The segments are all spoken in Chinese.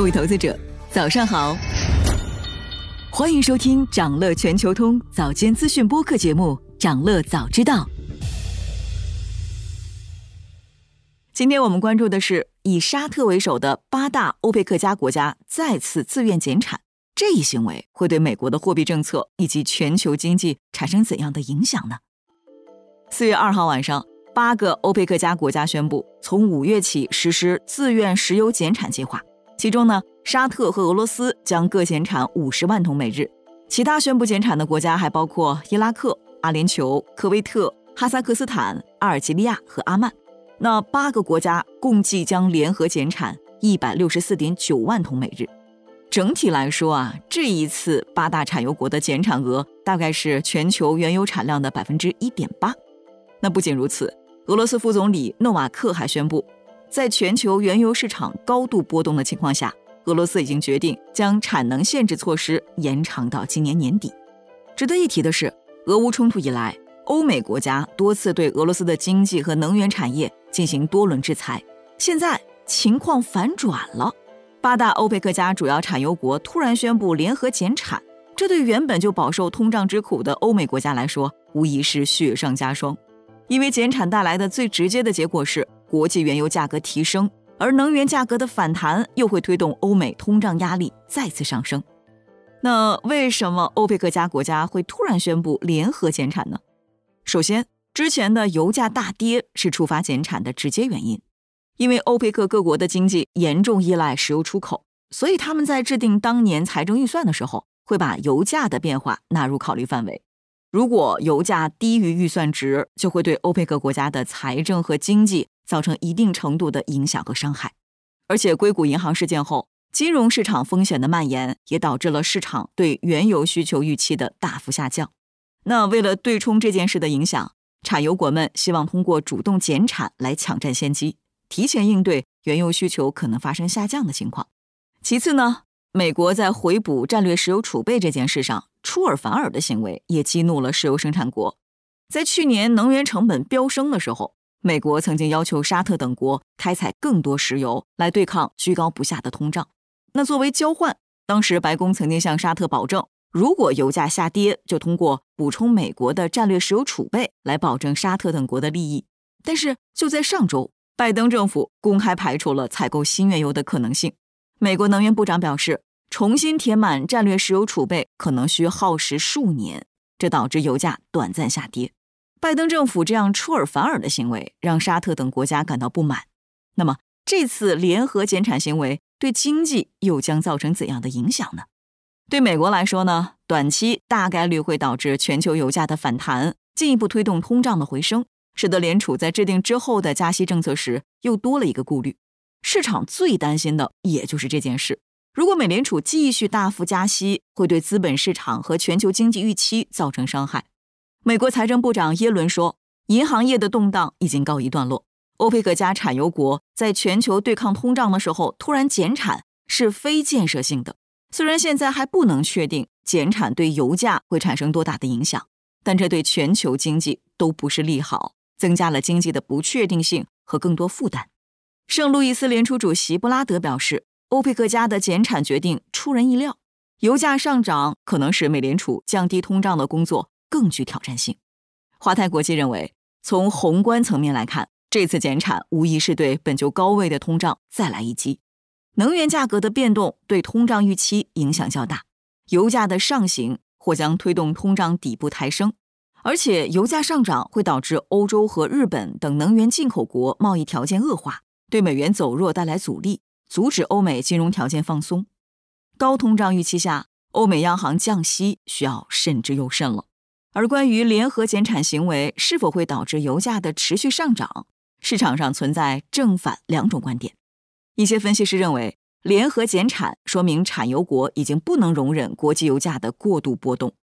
各位投资者，早上好！欢迎收听长乐全球通早间资讯播客节目《长乐早知道》。今天我们关注的是以沙特为首的八大欧佩克加国家再次自愿减产，这一行为会对美国的货币政策以及全球经济产生怎样的影响呢？四月二号晚上，八个欧佩克加国家宣布从五月起实施自愿石油减产计划。其中呢，沙特和俄罗斯将各减产五十万桶每日，其他宣布减产的国家还包括伊拉克、阿联酋、科威特、哈萨克斯坦、阿尔及利亚和阿曼。那八个国家共计将联合减产一百六十四点九万桶每日。整体来说啊，这一次八大产油国的减产额大概是全球原油产量的百分之一点八。那不仅如此，俄罗斯副总理诺瓦克还宣布。在全球原油市场高度波动的情况下，俄罗斯已经决定将产能限制措施延长到今年年底。值得一提的是，俄乌冲突以来，欧美国家多次对俄罗斯的经济和能源产业进行多轮制裁。现在情况反转了，八大欧佩克家主要产油国突然宣布联合减产，这对原本就饱受通胀之苦的欧美国家来说，无疑是雪上加霜。因为减产带来的最直接的结果是。国际原油价格提升，而能源价格的反弹又会推动欧美通胀压力再次上升。那为什么欧佩克加国家会突然宣布联合减产呢？首先，之前的油价大跌是触发减产的直接原因，因为欧佩克各国的经济严重依赖石油出口，所以他们在制定当年财政预算的时候，会把油价的变化纳入考虑范围。如果油价低于预算值，就会对欧佩克国家的财政和经济。造成一定程度的影响和伤害，而且硅谷银行事件后，金融市场风险的蔓延也导致了市场对原油需求预期的大幅下降。那为了对冲这件事的影响，产油国们希望通过主动减产来抢占先机，提前应对原油需求可能发生下降的情况。其次呢，美国在回补战略石油储备这件事上出尔反尔的行为，也激怒了石油生产国。在去年能源成本飙升的时候。美国曾经要求沙特等国开采更多石油来对抗居高不下的通胀。那作为交换，当时白宫曾经向沙特保证，如果油价下跌，就通过补充美国的战略石油储备来保证沙特等国的利益。但是就在上周，拜登政府公开排除了采购新原油的可能性。美国能源部长表示，重新填满战略石油储备可能需耗时数年，这导致油价短暂下跌。拜登政府这样出尔反尔的行为，让沙特等国家感到不满。那么，这次联合减产行为对经济又将造成怎样的影响呢？对美国来说呢，短期大概率会导致全球油价的反弹，进一步推动通胀的回升，使得联储在制定之后的加息政策时又多了一个顾虑。市场最担心的也就是这件事。如果美联储继续大幅加息，会对资本市场和全球经济预期造成伤害。美国财政部长耶伦说：“银行业的动荡已经告一段落。欧佩克加产油国在全球对抗通胀的时候突然减产是非建设性的。虽然现在还不能确定减产对油价会产生多大的影响，但这对全球经济都不是利好，增加了经济的不确定性和更多负担。”圣路易斯联储主席布拉德表示：“欧佩克加的减产决定出人意料，油价上涨可能使美联储降低通胀的工作。”更具挑战性。华泰国际认为，从宏观层面来看，这次减产无疑是对本就高位的通胀再来一击。能源价格的变动对通胀预期影响较大，油价的上行或将推动通胀底部抬升，而且油价上涨会导致欧洲和日本等能源进口国贸易条件恶化，对美元走弱带来阻力，阻止欧美金融条件放松。高通胀预期下，欧美央行降息需要慎之又慎了。而关于联合减产行为是否会导致油价的持续上涨，市场上存在正反两种观点。一些分析师认为，联合减产说明产油国已经不能容忍国际油价的过度波动。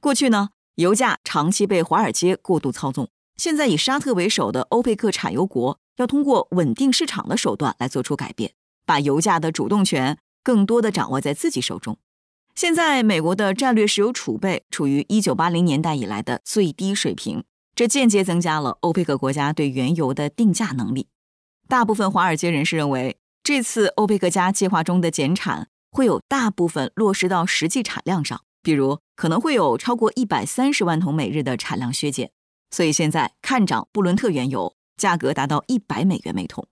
过去呢，油价长期被华尔街过度操纵，现在以沙特为首的欧佩克产油国要通过稳定市场的手段来做出改变，把油价的主动权更多的掌握在自己手中。现在，美国的战略石油储备处于1980年代以来的最低水平，这间接增加了欧佩克国家对原油的定价能力。大部分华尔街人士认为，这次欧佩克加计划中的减产会有大部分落实到实际产量上，比如可能会有超过一百三十万桶每日的产量削减。所以现在看涨布伦特原油，价格达到一百美元每桶。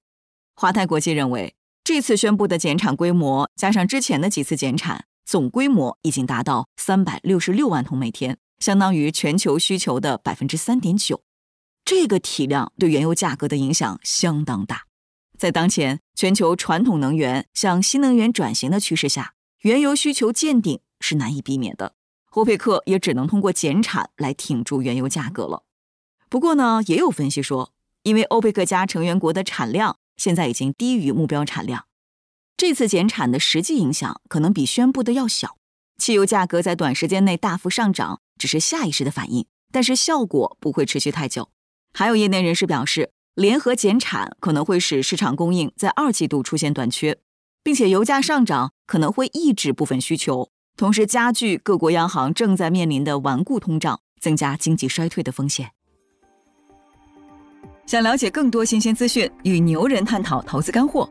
华泰国际认为，这次宣布的减产规模加上之前的几次减产，总规模已经达到三百六十六万桶每天，相当于全球需求的百分之三点九。这个体量对原油价格的影响相当大。在当前全球传统能源向新能源转型的趋势下，原油需求见顶是难以避免的。欧佩克也只能通过减产来挺住原油价格了。不过呢，也有分析说，因为欧佩克加成员国的产量现在已经低于目标产量，这次减产的实际影响可能比宣布的要小。汽油价格在短时间内大幅上涨只是下意识的反应，但是效果不会持续太久。还有业内人士表示，联合减产可能会使市场供应在二季度出现短缺，并且油价上涨可能会抑制部分需求，同时加剧各国央行正在面临的顽固通胀，增加经济衰退的风险。想了解更多新鲜资讯，与牛人探讨投资干货，